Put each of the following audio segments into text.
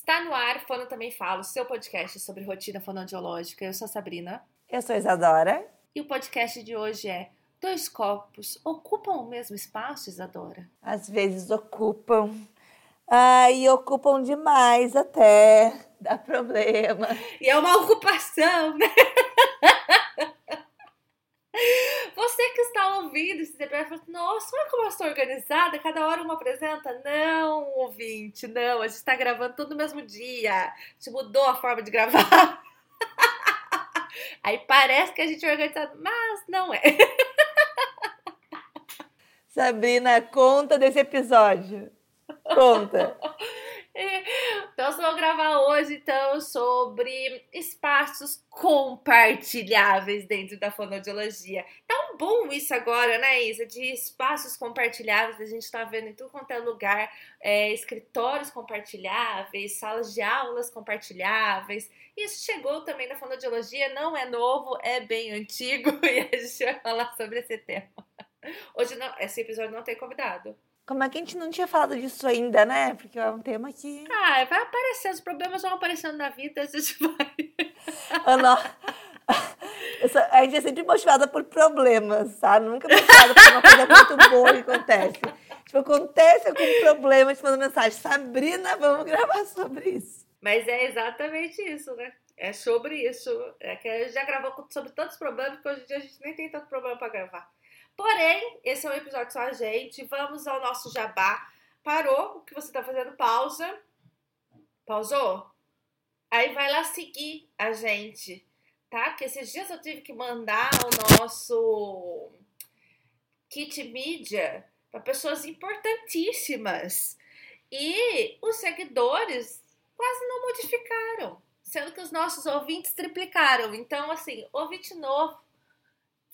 Está no ar, Fono Também Falo, seu podcast sobre rotina fonoaudiológica. Eu sou a Sabrina. Eu sou a Isadora. E o podcast de hoje é Dois copos ocupam o mesmo espaço, Isadora? Às vezes ocupam. Ah, e ocupam demais até. Dá problema. E é uma ocupação, né? Você que está ouvindo esse episódio, fala, nossa, olha como eu estou organizada, cada hora uma apresenta. Não, ouvinte, não, a gente está gravando tudo no mesmo dia. A gente mudou a forma de gravar. Aí parece que a gente é organizado, mas não é. Sabrina, conta desse episódio. Conta. Então, eu vou gravar hoje então sobre espaços compartilháveis dentro da fonoaudiologia. Tá um bom isso agora, né, Isa? De espaços compartilháveis, a gente tá vendo em tudo quanto é lugar, é, escritórios compartilháveis, salas de aulas compartilháveis. Isso chegou também na fonoaudiologia, não é novo, é bem antigo e a gente vai falar sobre esse tema. Hoje não, esse episódio não tem convidado. Como é que a gente não tinha falado disso ainda, né? Porque é um tema que. Ah, vai aparecer, os problemas vão aparecendo na vida, a gente vai. Ana, a gente é sempre motivada por problemas, sabe? Nunca motivada por uma coisa muito boa que acontece. Tipo, acontece algum problema, a gente manda mensagem, Sabrina, vamos gravar sobre isso. Mas é exatamente isso, né? É sobre isso. É que a gente já gravou sobre tantos problemas que hoje em dia a gente nem tem tanto problema para gravar. Porém, esse é um episódio só a gente. Vamos ao nosso jabá. Parou o que você está fazendo? Pausa. Pausou? Aí vai lá seguir a gente, tá? Que esses dias eu tive que mandar o nosso kit mídia para pessoas importantíssimas. E os seguidores quase não modificaram, sendo que os nossos ouvintes triplicaram. Então, assim, ouvinte novo,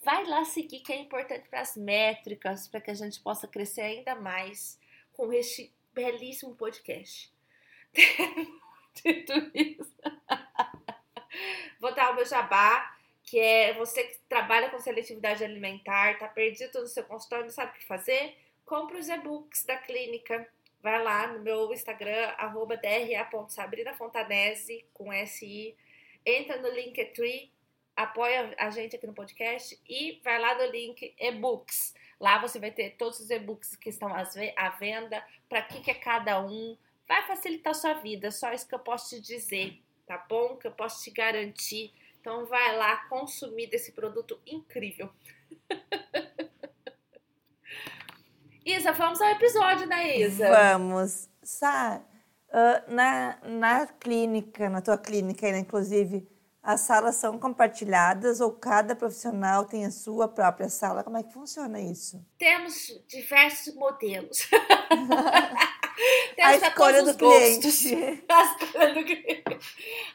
vai lá seguir que é importante para as métricas, para que a gente possa crescer ainda mais com este belíssimo podcast. Dito isso, vou dar o meu jabá, que é você que trabalha com seletividade alimentar, tá perdido no seu consultório, não sabe o que fazer? Compre os e-books da clínica. Vai lá no meu Instagram, arroba dra.sabrinafontanese, com SI. Entra no Linktree, apoia a gente aqui no podcast e vai lá no link e-books. Lá você vai ter todos os e-books que estão à venda, para que, que é cada um. Vai facilitar a sua vida, só isso que eu posso te dizer, tá bom? Que eu posso te garantir. Então vai lá consumir desse produto incrível. Isa, vamos ao episódio da Isa. Vamos. Sá, uh, na, na clínica, na tua clínica, inclusive, as salas são compartilhadas ou cada profissional tem a sua própria sala? Como é que funciona isso? Temos diversos modelos. a escolha do cliente. A escolha do cliente.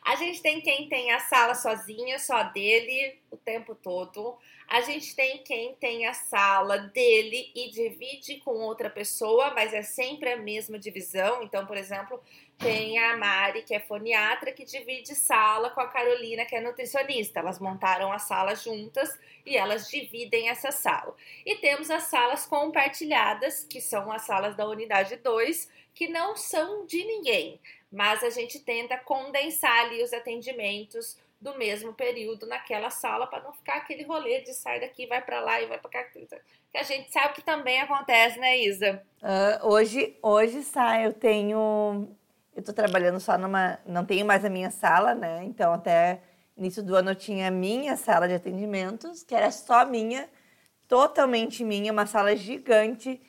A gente tem quem tem a sala sozinha, só dele, o tempo todo. A gente tem quem tem a sala dele e divide com outra pessoa, mas é sempre a mesma divisão. Então, por exemplo, tem a Mari, que é foniatra, que divide sala com a Carolina, que é nutricionista. Elas montaram a sala juntas e elas dividem essa sala. E temos as salas compartilhadas, que são as salas da unidade 2, que não são de ninguém, mas a gente tenta condensar ali os atendimentos do mesmo período naquela sala para não ficar aquele rolê de sair daqui, vai para lá e vai para cá. Que a gente sabe que também acontece, né, Isa? Uh, hoje, hoje sai, eu tenho eu tô trabalhando só numa. Não tenho mais a minha sala, né? Então, até início do ano eu tinha a minha sala de atendimentos, que era só minha, totalmente minha, uma sala gigante,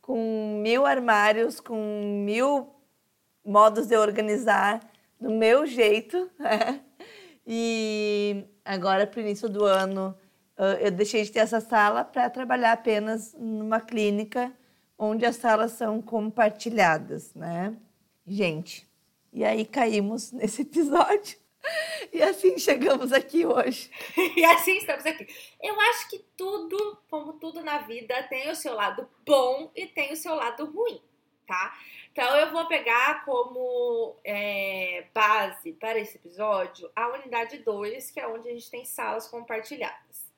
com mil armários, com mil modos de organizar do meu jeito, né? E agora, para o início do ano, eu deixei de ter essa sala para trabalhar apenas numa clínica onde as salas são compartilhadas, né? Gente, e aí caímos nesse episódio. E assim chegamos aqui hoje. e assim estamos aqui. Eu acho que tudo, como tudo na vida, tem o seu lado bom e tem o seu lado ruim, tá? Então eu vou pegar como é, base para esse episódio a unidade 2, que é onde a gente tem salas compartilhadas.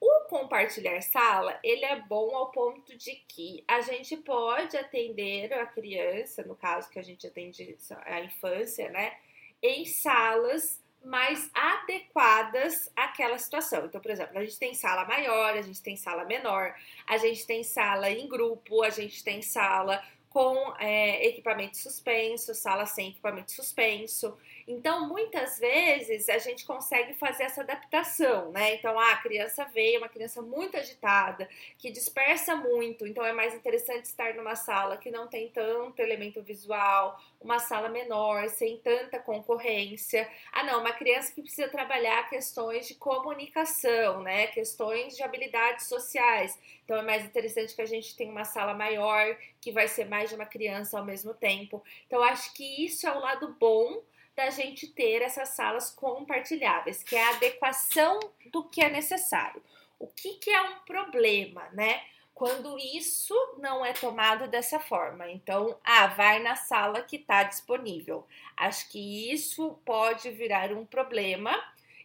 O compartilhar sala, ele é bom ao ponto de que a gente pode atender a criança, no caso que a gente atende a infância, né, em salas mais adequadas àquela situação. Então, por exemplo, a gente tem sala maior, a gente tem sala menor, a gente tem sala em grupo, a gente tem sala com é, equipamento suspenso, sala sem equipamento suspenso. Então, muitas vezes a gente consegue fazer essa adaptação, né? Então, ah, a criança veio, uma criança muito agitada, que dispersa muito, então é mais interessante estar numa sala que não tem tanto elemento visual, uma sala menor, sem tanta concorrência. Ah, não, uma criança que precisa trabalhar questões de comunicação, né? Questões de habilidades sociais. Então, é mais interessante que a gente tenha uma sala maior, que vai ser mais de uma criança ao mesmo tempo. Então, acho que isso é o lado bom da gente ter essas salas compartilháveis, que é a adequação do que é necessário. O que, que é um problema, né? Quando isso não é tomado dessa forma. Então, ah, vai na sala que está disponível. Acho que isso pode virar um problema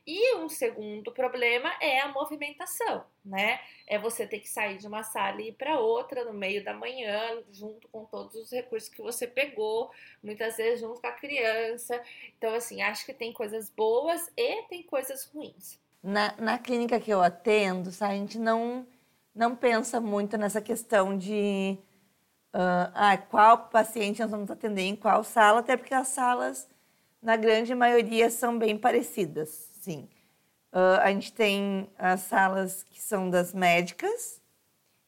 e um segundo problema é a movimentação, né? É você ter que sair de uma sala e ir para outra no meio da manhã, junto com todos os recursos que você pegou, muitas vezes junto com a criança. Então, assim, acho que tem coisas boas e tem coisas ruins. Na, na clínica que eu atendo, a gente não, não pensa muito nessa questão de uh, ah, qual paciente nós vamos atender em qual sala, até porque as salas, na grande maioria, são bem parecidas Sim. Uh, a gente tem as salas que são das médicas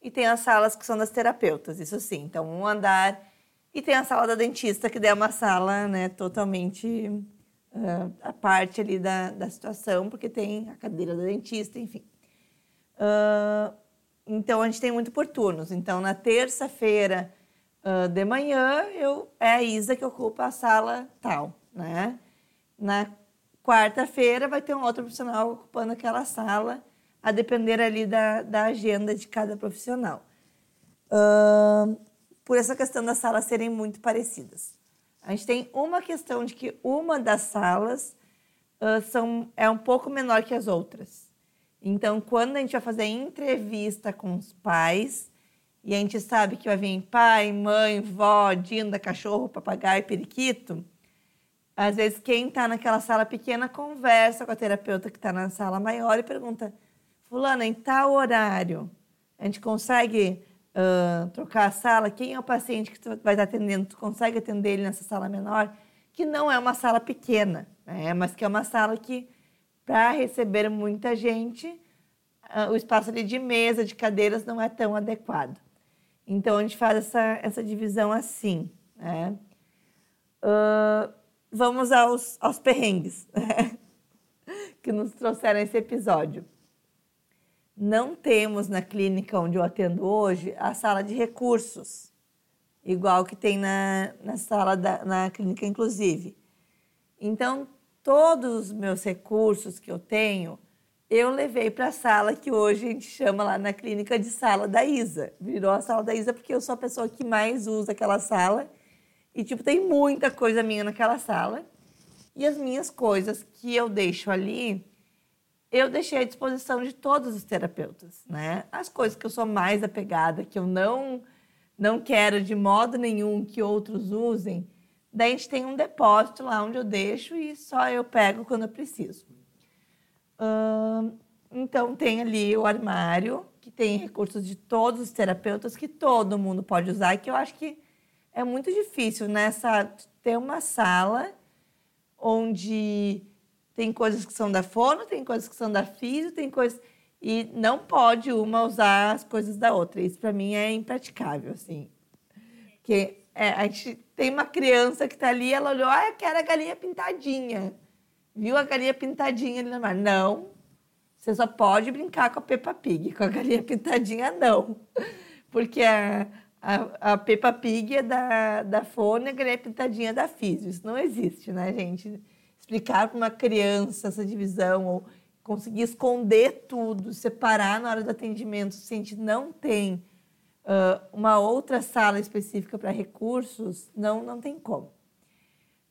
e tem as salas que são das terapeutas, isso sim. Então, um andar. E tem a sala da dentista, que é uma sala né, totalmente uh, a parte ali da, da situação, porque tem a cadeira da dentista, enfim. Uh, então, a gente tem muito por turnos. Então, na terça-feira uh, de manhã, eu, é a Isa que ocupa a sala tal, né? Na Quarta-feira vai ter um outro profissional ocupando aquela sala, a depender ali da, da agenda de cada profissional. Uh, por essa questão das salas serem muito parecidas. A gente tem uma questão de que uma das salas uh, são, é um pouco menor que as outras. Então, quando a gente vai fazer entrevista com os pais, e a gente sabe que vai vir pai, mãe, vó, dinda, cachorro, papagaio, periquito, às vezes, quem está naquela sala pequena conversa com a terapeuta que está na sala maior e pergunta: Fulana, em tal horário, a gente consegue uh, trocar a sala? Quem é o paciente que tu vai estar atendendo? Tu consegue atender ele nessa sala menor? Que não é uma sala pequena, né? mas que é uma sala que, para receber muita gente, uh, o espaço ali de mesa, de cadeiras, não é tão adequado. Então, a gente faz essa, essa divisão assim. Né? Uh, vamos aos, aos perrengues que nos trouxeram esse episódio. Não temos na clínica onde eu atendo hoje a sala de recursos, igual que tem na, na sala da na clínica, inclusive. Então, todos os meus recursos que eu tenho, eu levei para a sala que hoje a gente chama lá na clínica de sala da Isa. Virou a sala da Isa porque eu sou a pessoa que mais usa aquela sala e, tipo, tem muita coisa minha naquela sala. E as minhas coisas que eu deixo ali, eu deixei à disposição de todos os terapeutas, né? As coisas que eu sou mais apegada, que eu não não quero de modo nenhum que outros usem, daí a gente tem um depósito lá onde eu deixo e só eu pego quando eu preciso. Hum, então tem ali o armário, que tem recursos de todos os terapeutas que todo mundo pode usar, que eu acho que é muito difícil nessa né, ter uma sala onde tem coisas que são da fono, tem coisas que são da físio, tem coisas e não pode uma usar as coisas da outra. Isso para mim é impraticável, assim. Porque é, a gente tem uma criança que está ali, ela olhou, ah, eu quero a galinha pintadinha. Viu a galinha pintadinha ali na mar? Não. Você só pode brincar com a Peppa Pig, com a galinha pintadinha não. Porque a, a, a Peppa Pig é da, da Fônega e a Pintadinha da Físio. Isso não existe, né, gente? Explicar para uma criança essa divisão ou conseguir esconder tudo, separar na hora do atendimento, se a gente não tem uh, uma outra sala específica para recursos, não, não tem como.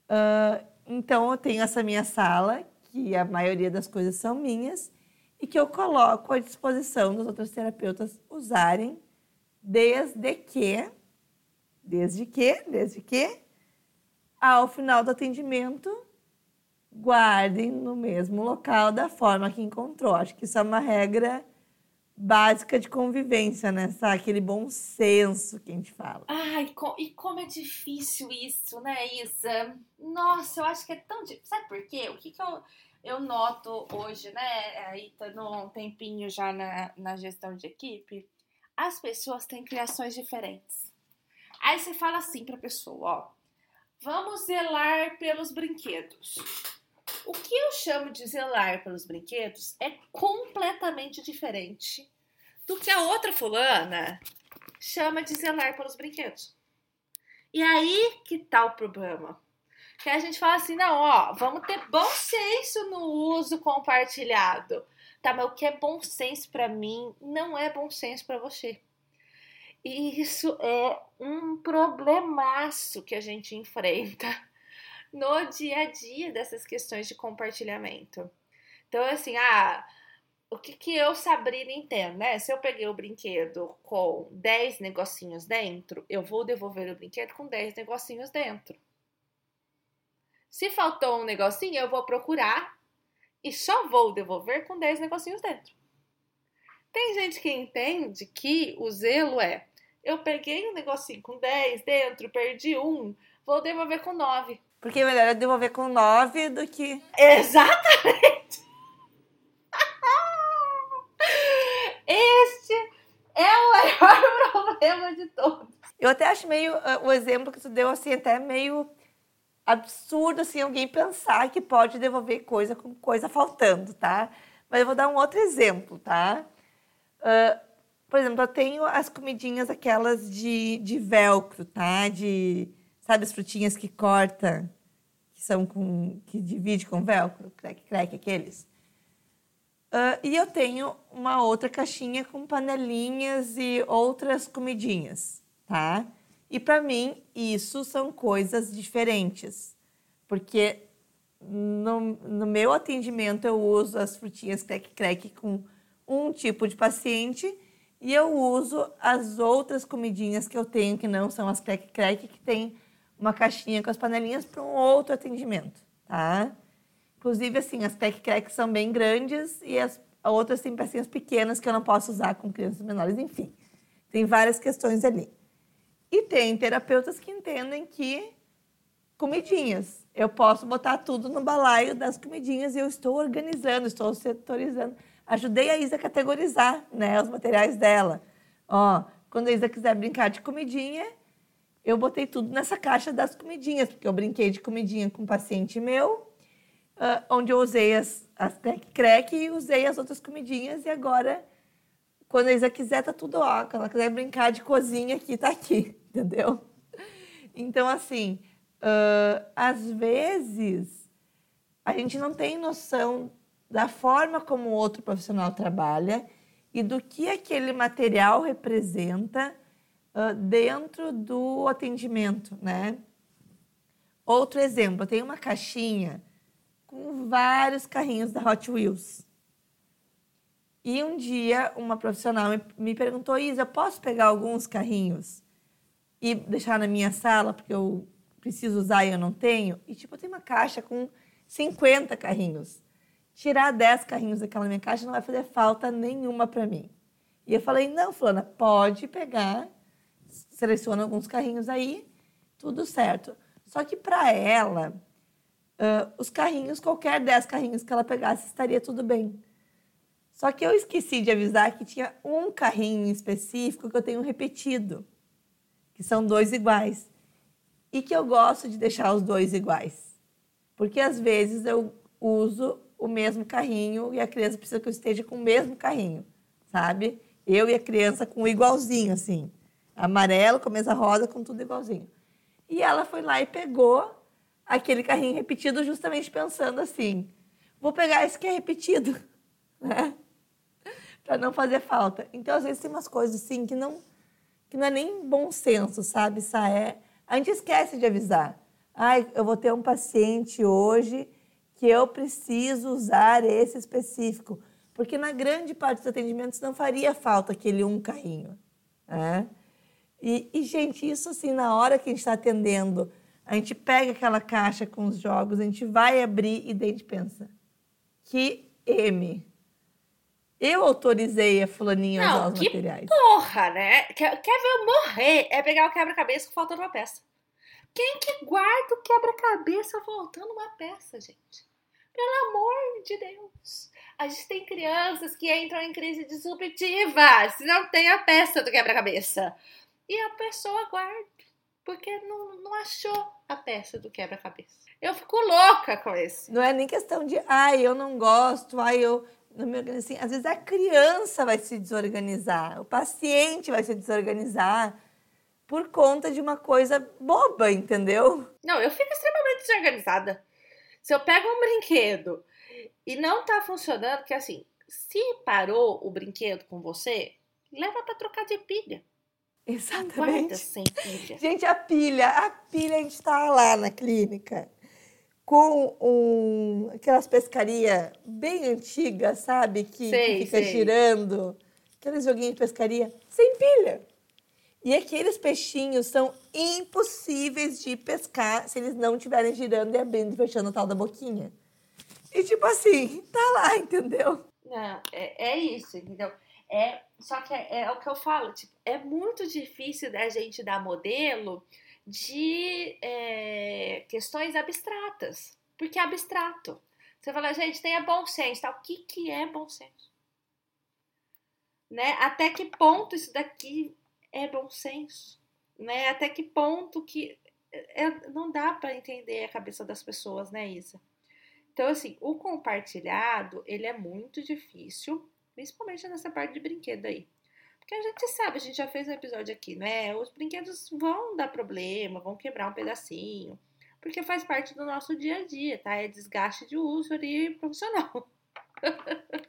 Uh, então, eu tenho essa minha sala, que a maioria das coisas são minhas, e que eu coloco à disposição dos outros terapeutas usarem desde que, desde que, desde que, ao final do atendimento, guardem no mesmo local da forma que encontrou. Acho que isso é uma regra básica de convivência, né? Sabe? Aquele bom senso que a gente fala. Ai, e como é difícil isso, né, Isa? Nossa, eu acho que é tão difícil. Sabe por quê? O que, que eu, eu noto hoje, né? Aí tá um tempinho já na, na gestão de equipe. As pessoas têm criações diferentes. Aí você fala assim pra pessoa, ó. Vamos zelar pelos brinquedos. O que eu chamo de zelar pelos brinquedos é completamente diferente do que a outra fulana chama de zelar pelos brinquedos. E aí que tá o problema. Que a gente fala assim, não, ó, vamos ter bom senso no uso compartilhado. Tá, mas o que é bom senso para mim não é bom senso para você. E isso é um problemaço que a gente enfrenta no dia a dia dessas questões de compartilhamento. Então, assim, ah, o que, que eu, Sabrina, entendo, né? Se eu peguei o brinquedo com 10 negocinhos dentro, eu vou devolver o brinquedo com 10 negocinhos dentro. Se faltou um negocinho, eu vou procurar e só vou devolver com 10 negocinhos dentro. Tem gente que entende que o zelo é: eu peguei um negocinho com 10 dentro, perdi um, vou devolver com 9. Porque é melhor devolver com 9 do que. Exatamente! Este é o maior problema de todos. Eu até acho meio. Uh, o exemplo que tu deu, assim, até meio absurdo, assim, alguém pensar que pode devolver coisa com coisa faltando, tá? Mas eu vou dar um outro exemplo, tá? Uh, por exemplo, eu tenho as comidinhas aquelas de, de velcro, tá? De Sabe as frutinhas que corta, que são com. que divide com velcro, crack, crack, aqueles? Uh, e eu tenho uma outra caixinha com panelinhas e outras comidinhas, tá? E para mim, isso são coisas diferentes. Porque no, no meu atendimento eu uso as frutinhas crack crack com um tipo de paciente e eu uso as outras comidinhas que eu tenho, que não são as crack crack, que tem uma caixinha com as panelinhas para um outro atendimento, tá? Inclusive, assim, as tech cracks são bem grandes e as outras têm pecinhas pequenas que eu não posso usar com crianças menores, enfim. Tem várias questões ali. E tem terapeutas que entendem que comidinhas, eu posso botar tudo no balaio das comidinhas e eu estou organizando, estou setorizando. Ajudei a Isa a categorizar né, os materiais dela. Ó, quando a Isa quiser brincar de comidinha, eu botei tudo nessa caixa das comidinhas, porque eu brinquei de comidinha com um paciente meu, uh, onde eu usei as, as Crack e usei as outras comidinhas, e agora, quando a Isa quiser, tá tudo ó. Quando ela quiser brincar de cozinha aqui, tá aqui, entendeu? Então, assim, uh, às vezes, a gente não tem noção da forma como outro profissional trabalha e do que aquele material representa dentro do atendimento, né? Outro exemplo, tem uma caixinha com vários carrinhos da Hot Wheels. E um dia uma profissional me perguntou, Isa, posso pegar alguns carrinhos e deixar na minha sala, porque eu preciso usar e eu não tenho? E tipo, eu tenho uma caixa com 50 carrinhos. Tirar 10 carrinhos daquela minha caixa não vai fazer falta nenhuma para mim. E eu falei, não, Fulana, pode pegar seleciona alguns carrinhos aí, tudo certo. Só que para ela, uh, os carrinhos, qualquer 10 carrinhos que ela pegasse, estaria tudo bem. Só que eu esqueci de avisar que tinha um carrinho específico que eu tenho repetido, que são dois iguais. E que eu gosto de deixar os dois iguais. Porque às vezes eu uso o mesmo carrinho e a criança precisa que eu esteja com o mesmo carrinho, sabe? Eu e a criança com igualzinho, assim amarelo com a mesa rosa, com tudo igualzinho. E ela foi lá e pegou aquele carrinho repetido, justamente pensando assim: vou pegar esse que é repetido, né? Para não fazer falta. Então, às vezes, tem umas coisas assim que não, que não é nem bom senso, sabe? é A gente esquece de avisar. Ai, eu vou ter um paciente hoje que eu preciso usar esse específico. Porque na grande parte dos atendimentos não faria falta aquele um carrinho. Né? E, e, gente, isso assim, na hora que a gente está atendendo, a gente pega aquela caixa com os jogos, a gente vai abrir e daí a gente pensa, que M. Eu autorizei a fulaninha a usar os que materiais. porra, né? Quer, quer ver eu morrer? É pegar o quebra-cabeça faltando uma peça. Quem que guarda o quebra-cabeça faltando uma peça, gente? Pelo amor de Deus. A gente tem crianças que entram em crise disruptiva se não tem a peça do quebra-cabeça. E a pessoa guarda, porque não, não achou a peça do quebra-cabeça. Eu fico louca com isso. Não é nem questão de, ai, eu não gosto, ai, eu não me organizo assim. Às vezes a criança vai se desorganizar, o paciente vai se desorganizar por conta de uma coisa boba, entendeu? Não, eu fico extremamente desorganizada. Se eu pego um brinquedo e não tá funcionando, que assim, se parou o brinquedo com você, leva para trocar de pilha. Exatamente. sem pilha. Gente, a pilha, a pilha a gente está lá na clínica com um, aquelas pescarias bem antigas, sabe? Que, sei, que fica sei. girando. Aqueles joguinhos de pescaria sem pilha. E aqueles peixinhos são impossíveis de pescar se eles não estiverem girando e abrindo e fechando a tal da boquinha. E tipo assim, tá lá, entendeu? Não, é, é isso, entendeu? É, só que é, é, o que eu falo, tipo, é muito difícil da gente dar modelo de é, questões abstratas, porque é abstrato. Você fala, gente, tenha bom senso, tá? O que, que é bom senso? Né? Até que ponto isso daqui é bom senso? Né? Até que ponto que é, não dá para entender a cabeça das pessoas, né, Isa? Então, assim, o compartilhado, ele é muito difícil, principalmente nessa parte de brinquedo aí. Porque a gente sabe, a gente já fez um episódio aqui, né? Os brinquedos vão dar problema, vão quebrar um pedacinho, porque faz parte do nosso dia a dia, tá? É desgaste de uso ali profissional.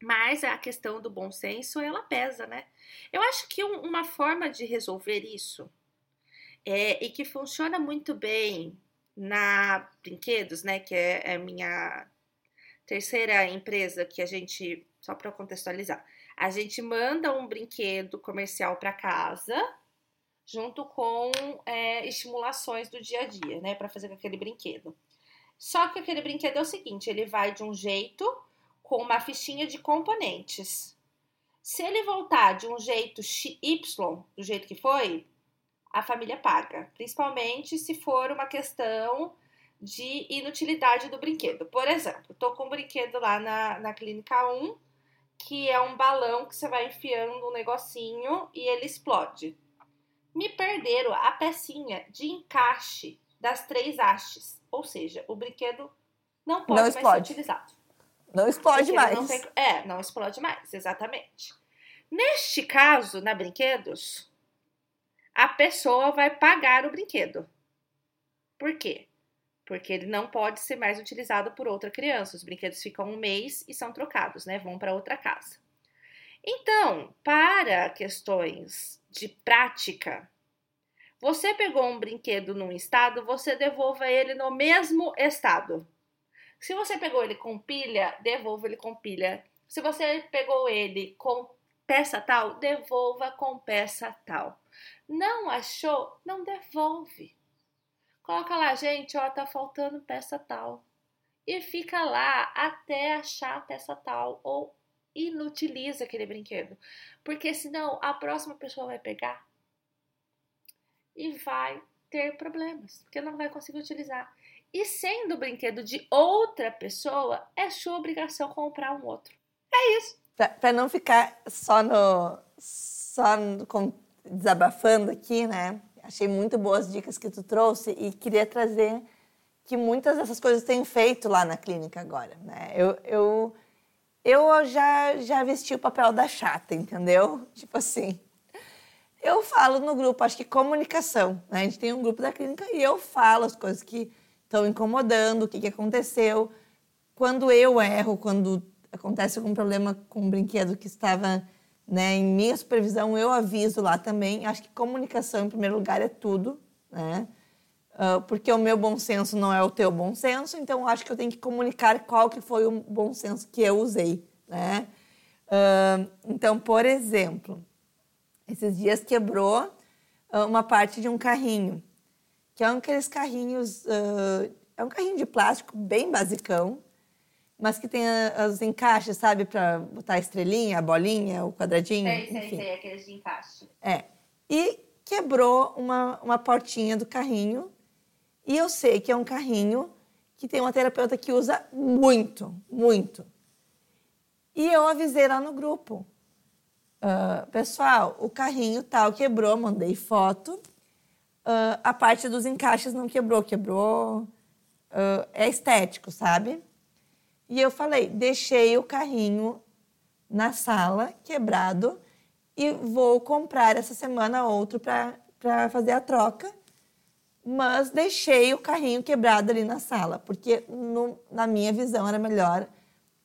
Mas a questão do bom senso, ela pesa, né? Eu acho que um, uma forma de resolver isso é, e que funciona muito bem na Brinquedos, né? Que é a minha terceira empresa que a gente, só para contextualizar, a gente manda um brinquedo comercial para casa, junto com é, estimulações do dia a dia, né, para fazer com aquele brinquedo. Só que aquele brinquedo é o seguinte: ele vai de um jeito com uma fichinha de componentes. Se ele voltar de um jeito Y, do jeito que foi, a família paga, principalmente se for uma questão de inutilidade do brinquedo. Por exemplo, tô com um brinquedo lá na, na clínica 1 que é um balão que você vai enfiando um negocinho e ele explode. Me perderam a pecinha de encaixe das três hastes, ou seja, o brinquedo não pode não mais ser utilizado. Não explode mais. Não tem, é, não explode mais, exatamente. Neste caso, na brinquedos, a pessoa vai pagar o brinquedo. Por quê? Porque ele não pode ser mais utilizado por outra criança. Os brinquedos ficam um mês e são trocados, né? Vão para outra casa. Então, para questões de prática, você pegou um brinquedo num estado, você devolva ele no mesmo estado. Se você pegou ele com pilha, devolva ele com pilha. Se você pegou ele com peça tal, devolva com peça tal. Não achou? Não devolve. Coloca lá, gente, ó, tá faltando peça tal. E fica lá até achar a peça tal ou inutiliza aquele brinquedo. Porque senão a próxima pessoa vai pegar e vai ter problemas, porque não vai conseguir utilizar. E sendo o brinquedo de outra pessoa, é sua obrigação comprar um outro. É isso. Para não ficar só no só no, com, desabafando aqui, né? Achei muito boas dicas que tu trouxe e queria trazer que muitas dessas coisas têm feito lá na clínica agora, né? Eu, eu, eu já, já vesti o papel da chata, entendeu? Tipo assim, eu falo no grupo, acho que comunicação, né? A gente tem um grupo da clínica e eu falo as coisas que estão incomodando, o que, que aconteceu. Quando eu erro, quando acontece algum problema com um brinquedo que estava né? Em minha supervisão, eu aviso lá também. Acho que comunicação, em primeiro lugar, é tudo. Né? Uh, porque o meu bom senso não é o teu bom senso, então acho que eu tenho que comunicar qual que foi o bom senso que eu usei, né? Uh, então, por exemplo, esses dias quebrou uh, uma parte de um carrinho, que é um aqueles carrinhos, é um carrinho de plástico bem basicão, mas que tem os encaixes, sabe, para botar a estrelinha, a bolinha, o quadradinho. Sei, sei, enfim. sei, aqueles de encaixe. É. E quebrou uma, uma portinha do carrinho. E eu sei que é um carrinho que tem uma terapeuta que usa muito, muito. E eu avisei lá no grupo. Uh, pessoal, o carrinho tal quebrou, mandei foto. Uh, a parte dos encaixes não quebrou, quebrou. Uh, é estético, sabe? E eu falei, deixei o carrinho na sala, quebrado, e vou comprar essa semana outro para fazer a troca. Mas deixei o carrinho quebrado ali na sala, porque no, na minha visão era melhor,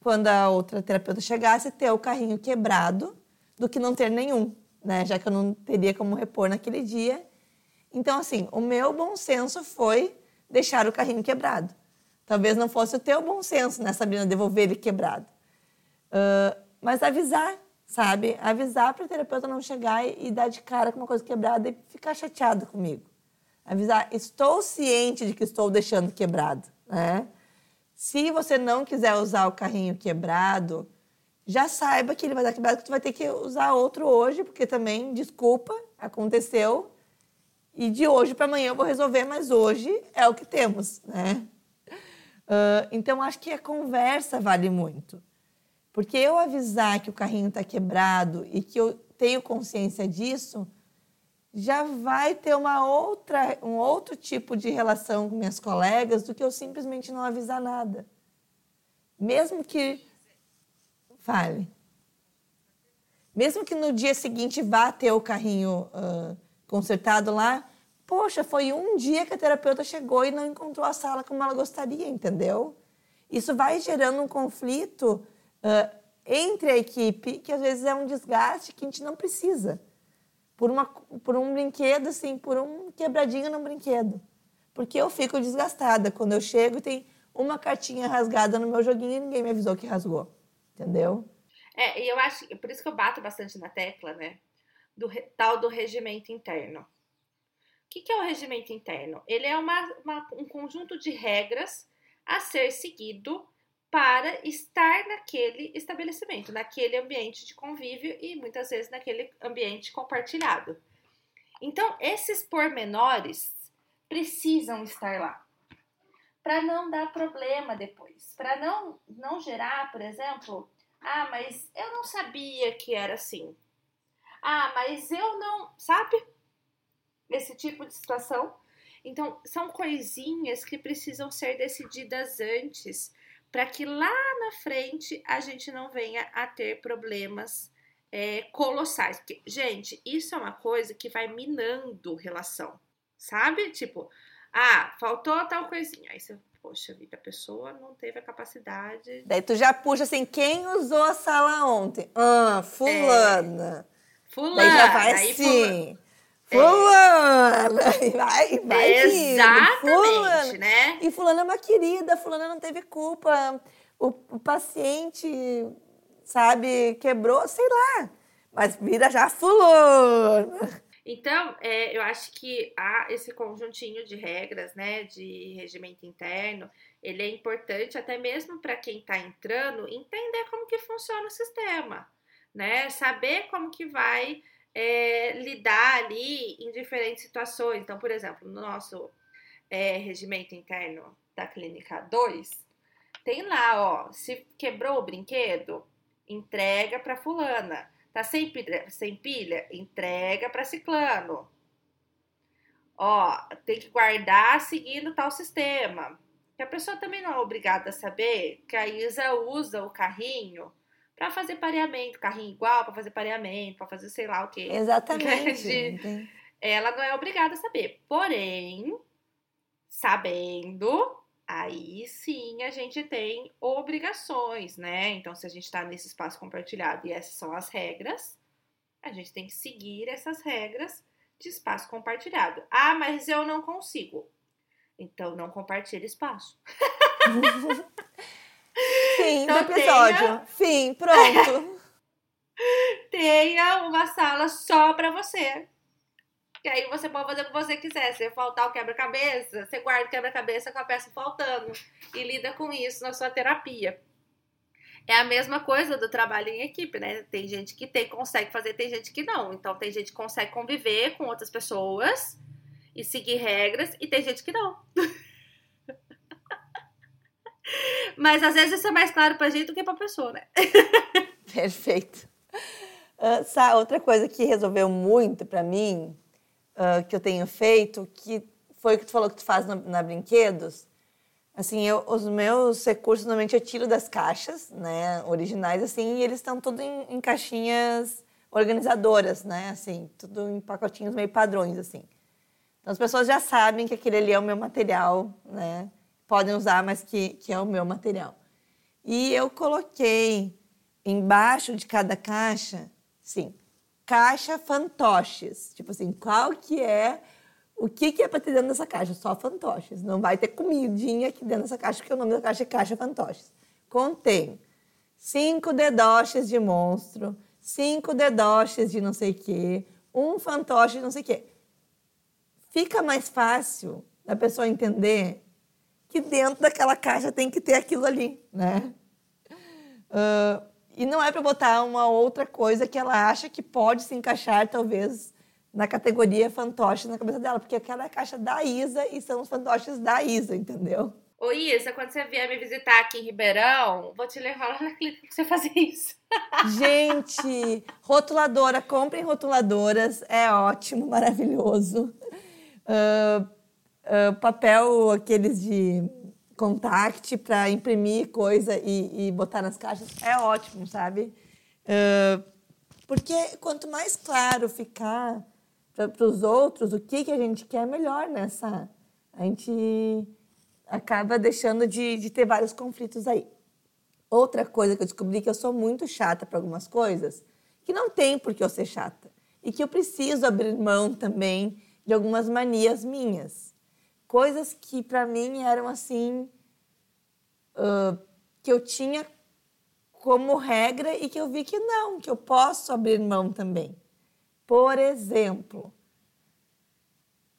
quando a outra terapeuta chegasse, ter o carrinho quebrado do que não ter nenhum, né? Já que eu não teria como repor naquele dia. Então, assim, o meu bom senso foi deixar o carrinho quebrado. Talvez não fosse o teu bom senso, né, Sabrina, devolver ele quebrado. Uh, mas avisar, sabe? Avisar para o terapeuta não chegar e, e, dar de cara com uma coisa quebrada e ficar chateado comigo. Avisar, estou ciente de que estou deixando quebrado, né? Se você não quiser usar o carrinho quebrado, já saiba que ele vai dar quebrado, que tu vai ter que usar outro hoje, porque também, desculpa, aconteceu. E de hoje para amanhã eu vou resolver, mas hoje é o que temos, né? Uh, então, acho que a conversa vale muito. Porque eu avisar que o carrinho está quebrado e que eu tenho consciência disso, já vai ter uma outra, um outro tipo de relação com minhas colegas do que eu simplesmente não avisar nada. Mesmo que. Fale. Mesmo que no dia seguinte vá ter o carrinho uh, consertado lá, Poxa, foi um dia que a terapeuta chegou e não encontrou a sala como ela gostaria, entendeu? Isso vai gerando um conflito uh, entre a equipe, que às vezes é um desgaste que a gente não precisa. Por, uma, por um brinquedo, assim, por um quebradinho no brinquedo. Porque eu fico desgastada quando eu chego e tem uma cartinha rasgada no meu joguinho e ninguém me avisou que rasgou. Entendeu? É, e eu acho, por isso que eu bato bastante na tecla, né? Do tal do regimento interno. O que, que é o regimento interno? Ele é uma, uma, um conjunto de regras a ser seguido para estar naquele estabelecimento, naquele ambiente de convívio e muitas vezes naquele ambiente compartilhado. Então, esses pormenores precisam estar lá para não dar problema depois, para não não gerar, por exemplo, ah, mas eu não sabia que era assim. Ah, mas eu não, sabe? Esse tipo de situação. Então, são coisinhas que precisam ser decididas antes, para que lá na frente a gente não venha a ter problemas é, colossais. Porque, gente, isso é uma coisa que vai minando relação, sabe? Tipo, ah, faltou tal coisinha. Aí você, poxa vida, a pessoa não teve a capacidade. Daí tu já puxa assim, quem usou a sala ontem? Ah, fulana. É, fulana. Daí já vai assim. Fulana! É. Vai, vai Exatamente, fulana. né? E fulana é uma querida, fulana não teve culpa. O, o paciente, sabe, quebrou, sei lá. Mas vira já fulana. Então, é, eu acho que há esse conjuntinho de regras, né, de regimento interno, ele é importante até mesmo para quem está entrando entender como que funciona o sistema, né? Saber como que vai é, lidar ali em diferentes situações. Então, por exemplo, no nosso é, regimento interno da Clínica 2, tem lá, ó, se quebrou o brinquedo, entrega para fulana. Tá sem pilha, sem pilha entrega para ciclano. Ó, tem que guardar seguindo tal sistema. Que a pessoa também não é obrigada a saber que a Isa usa o carrinho para fazer pareamento, carrinho igual para fazer pareamento, para fazer sei lá o que. Exatamente. De, ela não é obrigada a saber. Porém, sabendo, aí sim a gente tem obrigações, né? Então, se a gente está nesse espaço compartilhado e essas são as regras, a gente tem que seguir essas regras de espaço compartilhado. Ah, mas eu não consigo. Então não compartilhe espaço. Fim então, do episódio. Tenha... Fim, pronto. tenha uma sala só para você. Que aí você pode fazer o que você quiser. Se faltar o quebra-cabeça, você guarda o quebra-cabeça com a peça faltando e lida com isso na sua terapia. É a mesma coisa do trabalho em equipe, né? Tem gente que tem, consegue fazer, tem gente que não. Então tem gente que consegue conviver com outras pessoas e seguir regras, e tem gente que não. Mas às vezes isso é mais claro pra gente do que pra pessoa, né? Perfeito. Uh, outra coisa que resolveu muito para mim, uh, que eu tenho feito, que foi o que tu falou que tu faz no, na Brinquedos. Assim, eu, os meus recursos, normalmente eu tiro das caixas, né, originais, assim, e eles estão tudo em, em, caixinhas organizadoras, né, assim, tudo em pacotinhos meio padrões, assim. Então, as pessoas já sabem que aquele ali é o meu material, né, podem usar, mas que, que é o meu material. E eu coloquei embaixo de cada caixa Sim. Caixa fantoches. Tipo assim, qual que é... O que, que é para ter dentro dessa caixa? Só fantoches. Não vai ter comidinha aqui dentro dessa caixa, porque o nome da caixa é caixa fantoches. Contém cinco dedoches de monstro, cinco dedoches de não sei o quê, um fantoche de não sei o quê. Fica mais fácil da pessoa entender que dentro daquela caixa tem que ter aquilo ali, né? Uh, e não é para botar uma outra coisa que ela acha que pode se encaixar, talvez, na categoria fantoche na cabeça dela, porque aquela é a caixa da Isa e são os fantoches da Isa, entendeu? Ô Isa, quando você vier me visitar aqui em Ribeirão, vou te levar lá na clínica pra você fazer isso. Gente, rotuladora, comprem rotuladoras, é ótimo, maravilhoso. Uh, uh, papel, aqueles de contact para imprimir coisa e, e, botar nas caixas é ótimo, sabe? Uh, porque quanto mais claro ficar para os outros o que, que a gente quer, melhor nessa. A gente acaba deixando de, de ter vários conflitos aí. Outra coisa que eu descobri que eu sou muito chata para algumas coisas, que não tem por que eu ser chata. E que eu preciso abrir mão também de algumas manias minhas coisas que para mim eram assim uh, que eu tinha como regra e que eu vi que não, que eu posso abrir mão também. Por exemplo,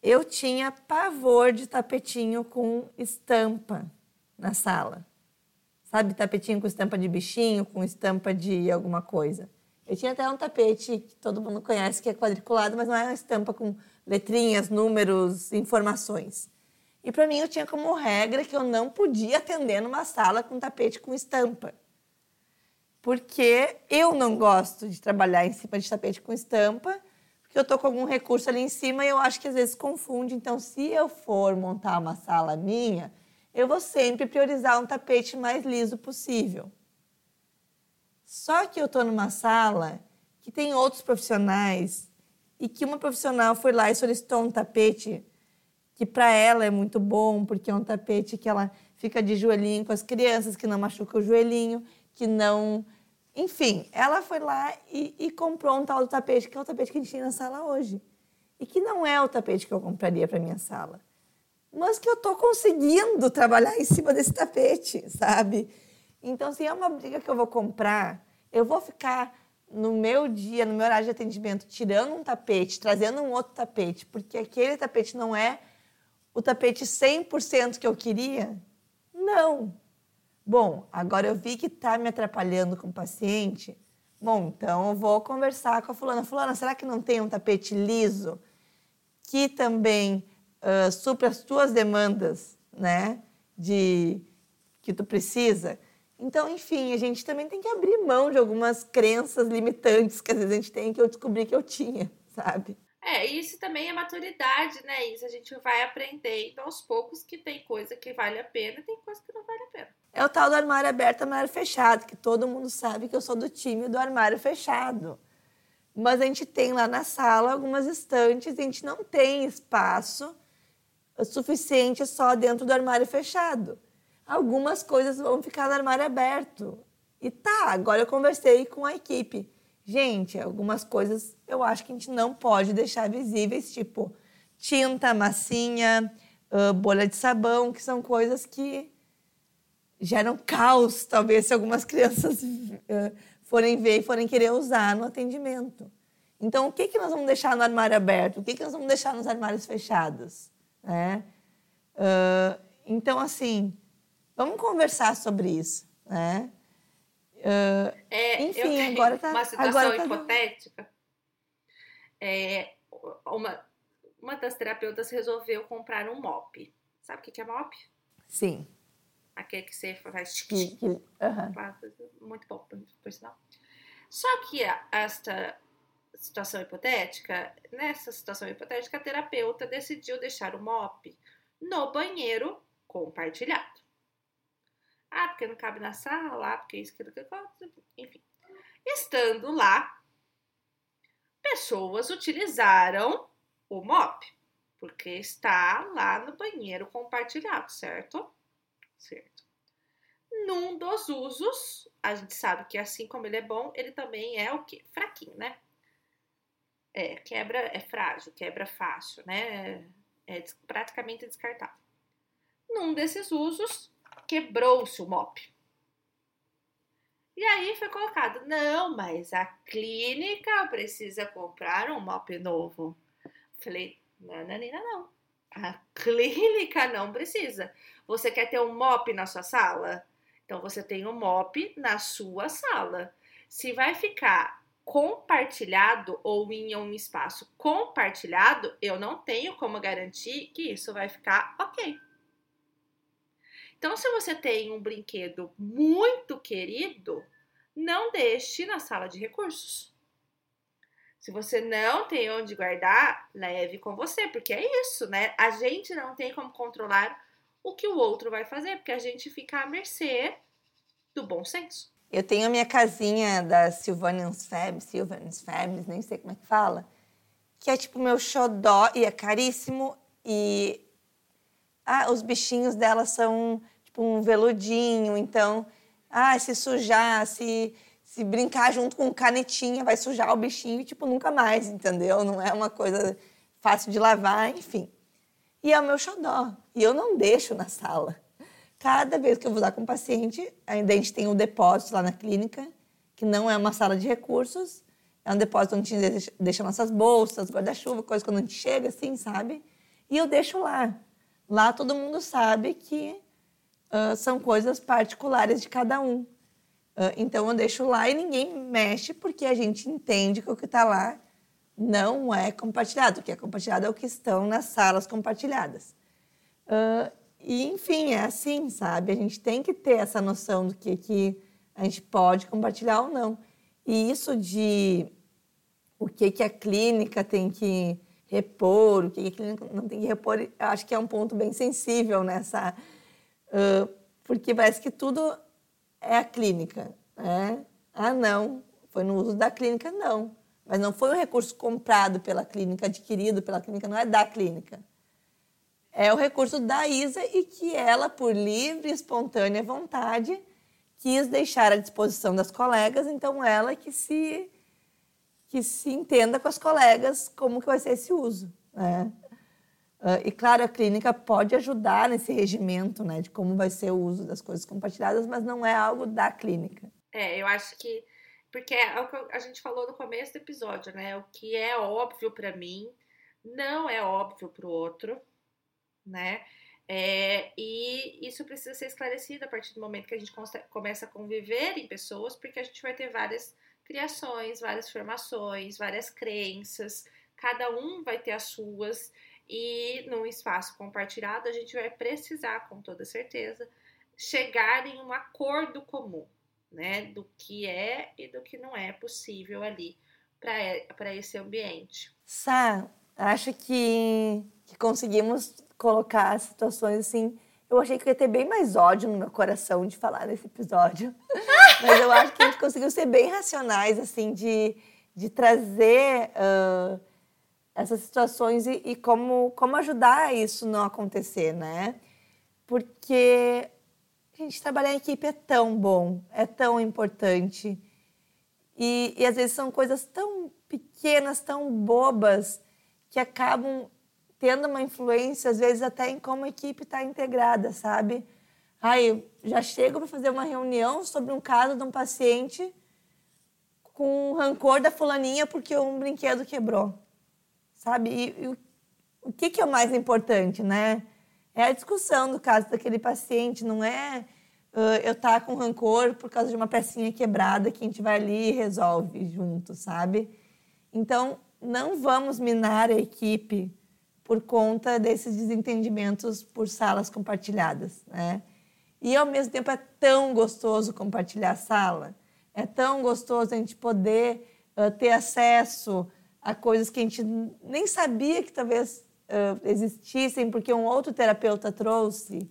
eu tinha pavor de tapetinho com estampa na sala. Sabe, tapetinho com estampa de bichinho, com estampa de alguma coisa. Eu tinha até um tapete que todo mundo conhece, que é quadriculado, mas não é uma estampa com letrinhas, números, informações. E para mim eu tinha como regra que eu não podia atender numa sala com tapete com estampa. Porque eu não gosto de trabalhar em cima de tapete com estampa, porque eu tô com algum recurso ali em cima e eu acho que às vezes confunde. Então, se eu for montar uma sala minha, eu vou sempre priorizar um tapete mais liso possível. Só que eu estou numa sala que tem outros profissionais e que uma profissional foi lá e solicitou um tapete que para ela é muito bom, porque é um tapete que ela fica de joelhinho com as crianças, que não machuca o joelhinho, que não. Enfim, ela foi lá e, e comprou um tal do tapete, que é o tapete que a gente tem na sala hoje. E que não é o tapete que eu compraria para minha sala. Mas que eu estou conseguindo trabalhar em cima desse tapete, sabe? Então, se é uma briga que eu vou comprar, eu vou ficar no meu dia, no meu horário de atendimento, tirando um tapete, trazendo um outro tapete, porque aquele tapete não é o tapete 100% que eu queria? Não. Bom, agora eu vi que está me atrapalhando com o paciente. Bom, então eu vou conversar com a fulana. Fulana, será que não tem um tapete liso que também uh, supra as tuas demandas, né? De que tu precisa? Então, enfim, a gente também tem que abrir mão de algumas crenças limitantes que às vezes a gente tem que eu descobri que eu tinha, sabe? É, isso também é maturidade, né? Isso a gente vai aprender então, aos poucos que tem coisa que vale a pena tem coisa que não vale a pena. É o tal do armário aberto, armário fechado, que todo mundo sabe que eu sou do time do armário fechado. Mas a gente tem lá na sala algumas estantes, a gente não tem espaço suficiente só dentro do armário fechado. Algumas coisas vão ficar no armário aberto. E tá, agora eu conversei com a equipe Gente, algumas coisas eu acho que a gente não pode deixar visíveis, tipo tinta, massinha, bolha de sabão, que são coisas que geram caos, talvez, se algumas crianças forem ver e forem querer usar no atendimento. Então, o que, que nós vamos deixar no armário aberto? O que, que nós vamos deixar nos armários fechados? Né? Uh, então, assim, vamos conversar sobre isso. Né? Uh, é, enfim, agora tá. Uma situação agora tá hipotética. É, uma, uma das terapeutas resolveu comprar um mop. Sabe o que é mop? Sim. Aquele que você faz. Que, que, uh -huh. Muito bom, por sinal. Só que esta situação hipotética, nessa situação hipotética, a terapeuta decidiu deixar o mop no banheiro compartilhado. Ah, porque não cabe na sala, porque isso, aquilo, aquilo, enfim. Estando lá, pessoas utilizaram o mop, porque está lá no banheiro compartilhado, certo? Certo. Num dos usos, a gente sabe que assim como ele é bom, ele também é o quê? Fraquinho, né? É, quebra, é frágil, quebra fácil, né? É, é praticamente descartável. Num desses usos, quebrou-se o mop. E aí foi colocado, não, mas a clínica precisa comprar um mop novo. Falei, não, Nanina, não. A clínica não precisa. Você quer ter um mop na sua sala? Então você tem um mop na sua sala. Se vai ficar compartilhado ou em um espaço compartilhado, eu não tenho como garantir que isso vai ficar ok. Então, se você tem um brinquedo muito querido, não deixe na sala de recursos. Se você não tem onde guardar, leve com você, porque é isso, né? A gente não tem como controlar o que o outro vai fazer, porque a gente fica à mercê do bom senso. Eu tenho a minha casinha da Sylvanians Fab, Sylvanians Families, nem sei como é que fala, que é tipo meu xodó e é caríssimo e ah, os bichinhos dela são tipo um veludinho, então, ah, se sujar, se, se brincar junto com canetinha, vai sujar o bichinho, tipo, nunca mais, entendeu? Não é uma coisa fácil de lavar, enfim. E é o meu xodó, e eu não deixo na sala. Cada vez que eu vou dar com o paciente, ainda a gente tem um depósito lá na clínica, que não é uma sala de recursos, é um depósito onde a gente deixa nossas bolsas, guarda-chuva, coisa quando a gente chega, assim, sabe? E eu deixo lá. Lá todo mundo sabe que uh, são coisas particulares de cada um. Uh, então eu deixo lá e ninguém mexe, porque a gente entende que o que está lá não é compartilhado. O que é compartilhado é o que estão nas salas compartilhadas. Uh, e, enfim, é assim, sabe? A gente tem que ter essa noção do que, que a gente pode compartilhar ou não. E isso de o que, que a clínica tem que repor, o que, que não tem que repor, eu acho que é um ponto bem sensível nessa. Uh, porque parece que tudo é a clínica. Né? Ah, não, foi no uso da clínica, não. Mas não foi um recurso comprado pela clínica, adquirido pela clínica, não é da clínica é o recurso da Isa e que ela, por livre e espontânea vontade, quis deixar à disposição das colegas, então ela que se que se entenda com as colegas como que vai ser esse uso, né? Uh, e claro, a clínica pode ajudar nesse regimento, né, de como vai ser o uso das coisas compartilhadas, mas não é algo da clínica. É, eu acho que porque é o que a gente falou no começo do episódio, né? O que é óbvio para mim não é óbvio para o outro, né? É, e isso precisa ser esclarecido a partir do momento que a gente começa a conviver em pessoas, porque a gente vai ter várias criações, várias formações, várias crenças, cada um vai ter as suas, e num espaço compartilhado a gente vai precisar, com toda certeza, chegar em um acordo comum, né, do que é e do que não é possível ali para esse ambiente. Sá, acho que, que conseguimos colocar situações assim. Eu achei que ia ter bem mais ódio no meu coração de falar nesse episódio. Mas eu acho que a gente conseguiu ser bem racionais, assim, de, de trazer uh, essas situações e, e, como, como ajudar isso não acontecer, né? Porque a gente trabalhar em equipe é tão bom, é tão importante. E, e às vezes são coisas tão pequenas, tão bobas, que acabam tendo uma influência, às vezes, até em como a equipe está integrada, sabe? Eu já chego para fazer uma reunião sobre um caso de um paciente com rancor da fulaninha porque um brinquedo quebrou, sabe? E, e o, o que, que é o mais importante, né? É a discussão do caso daquele paciente, não é uh, eu estar tá com rancor por causa de uma pecinha quebrada que a gente vai ali e resolve junto, sabe? Então, não vamos minar a equipe por conta desses desentendimentos por salas compartilhadas, né? E ao mesmo tempo é tão gostoso compartilhar a sala, é tão gostoso a gente poder uh, ter acesso a coisas que a gente nem sabia que talvez uh, existissem porque um outro terapeuta trouxe.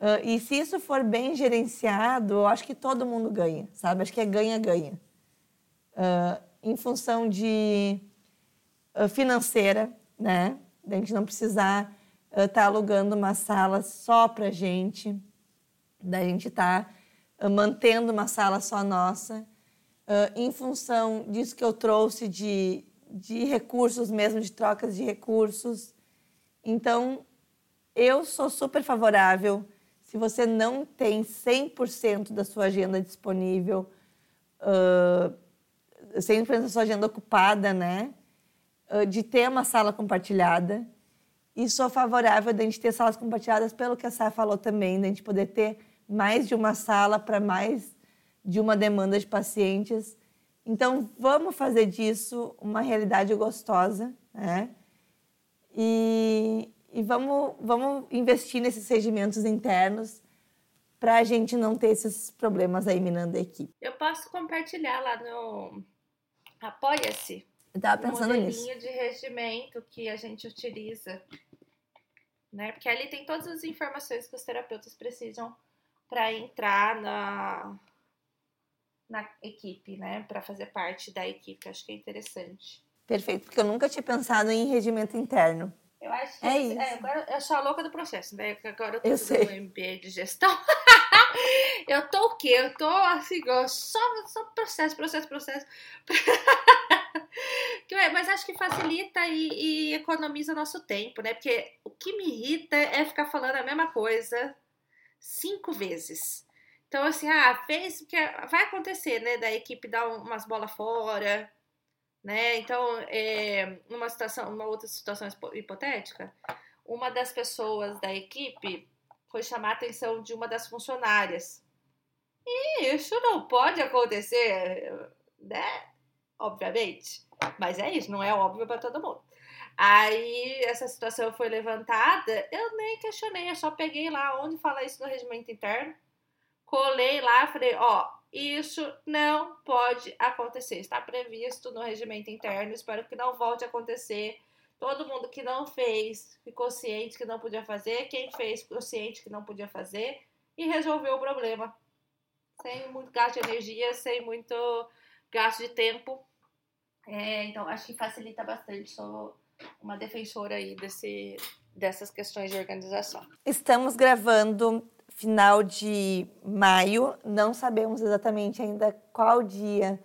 Uh, e se isso for bem gerenciado, eu acho que todo mundo ganha, sabe? Acho que é ganha-ganha. em função de financeira, né? da gente não precisar estar tá alugando uma sala só para gente, da gente estar tá, uh, mantendo uma sala só nossa, uh, em função disso que eu trouxe de, de recursos mesmo, de trocas de recursos. Então, eu sou super favorável. Se você não tem 100% da sua agenda disponível, uh, 100% da sua agenda ocupada, né? de ter uma sala compartilhada. E sou favorável de a gente ter salas compartilhadas, pelo que a Sá falou também, de a gente poder ter mais de uma sala para mais de uma demanda de pacientes. Então, vamos fazer disso uma realidade gostosa, né? E, e vamos, vamos investir nesses regimentos internos para a gente não ter esses problemas aí minando a equipe. Eu posso compartilhar lá no Apoia-se eu tava pensando um nisso. de regimento que a gente utiliza, né? Porque ali tem todas as informações que os terapeutas precisam para entrar na, na equipe, né? Para fazer parte da equipe. Acho que é interessante. Perfeito, porque eu nunca tinha pensado em regimento interno. Eu acho que é, isso. É, agora eu sou a louca do processo, né? Agora eu tô eu fazendo MBA de gestão. eu tô o quê? Eu tô assim, só, só processo, processo, processo. Mas acho que facilita e, e economiza nosso tempo, né? Porque o que me irrita é ficar falando a mesma coisa cinco vezes. Então, assim, ah, fez, porque vai acontecer, né? Da equipe dar umas bolas fora, né? Então, é, numa situação, uma outra situação hipotética, uma das pessoas da equipe foi chamar a atenção de uma das funcionárias. E isso não pode acontecer, né? Obviamente. Mas é isso, não é óbvio para todo mundo. Aí essa situação foi levantada, eu nem questionei, eu só peguei lá onde fala isso no regimento interno, colei lá, falei, ó, isso não pode acontecer, está previsto no regimento interno, espero que não volte a acontecer. Todo mundo que não fez ficou ciente que não podia fazer, quem fez ficou ciente que não podia fazer e resolveu o problema. Sem muito gasto de energia, sem muito gasto de tempo, é, então, acho que facilita bastante. Sou uma defensora aí desse, dessas questões de organização. Estamos gravando final de maio, não sabemos exatamente ainda qual dia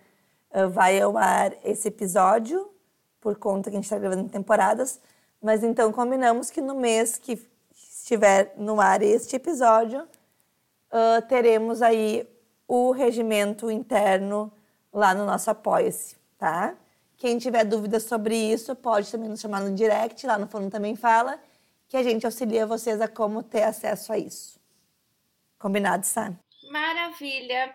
uh, vai ao ar esse episódio, por conta que a gente está gravando em temporadas, mas então combinamos que no mês que estiver no ar este episódio, uh, teremos aí o regimento interno lá no nosso Apoia-se, tá? Quem tiver dúvidas sobre isso, pode também nos chamar no direct, lá no Fundo Também Fala, que a gente auxilia vocês a como ter acesso a isso. Combinado, Sam? Maravilha!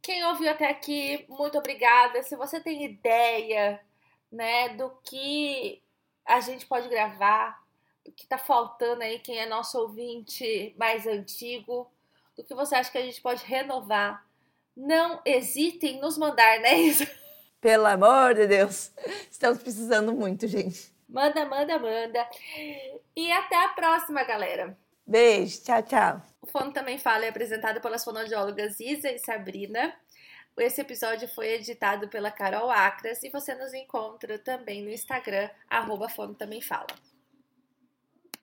Quem ouviu até aqui, muito obrigada. Se você tem ideia, né, do que a gente pode gravar, do que tá faltando aí, quem é nosso ouvinte mais antigo, do que você acha que a gente pode renovar, não hesitem em nos mandar, né, Isa? Pelo amor de Deus. Estamos precisando muito, gente. Manda, manda, manda. E até a próxima, galera. Beijo, tchau, tchau. O Fono Também Fala é apresentado pelas fonoaudiólogas Isa e Sabrina. Esse episódio foi editado pela Carol Acras e você nos encontra também no Instagram, arroba Fono Também Fala.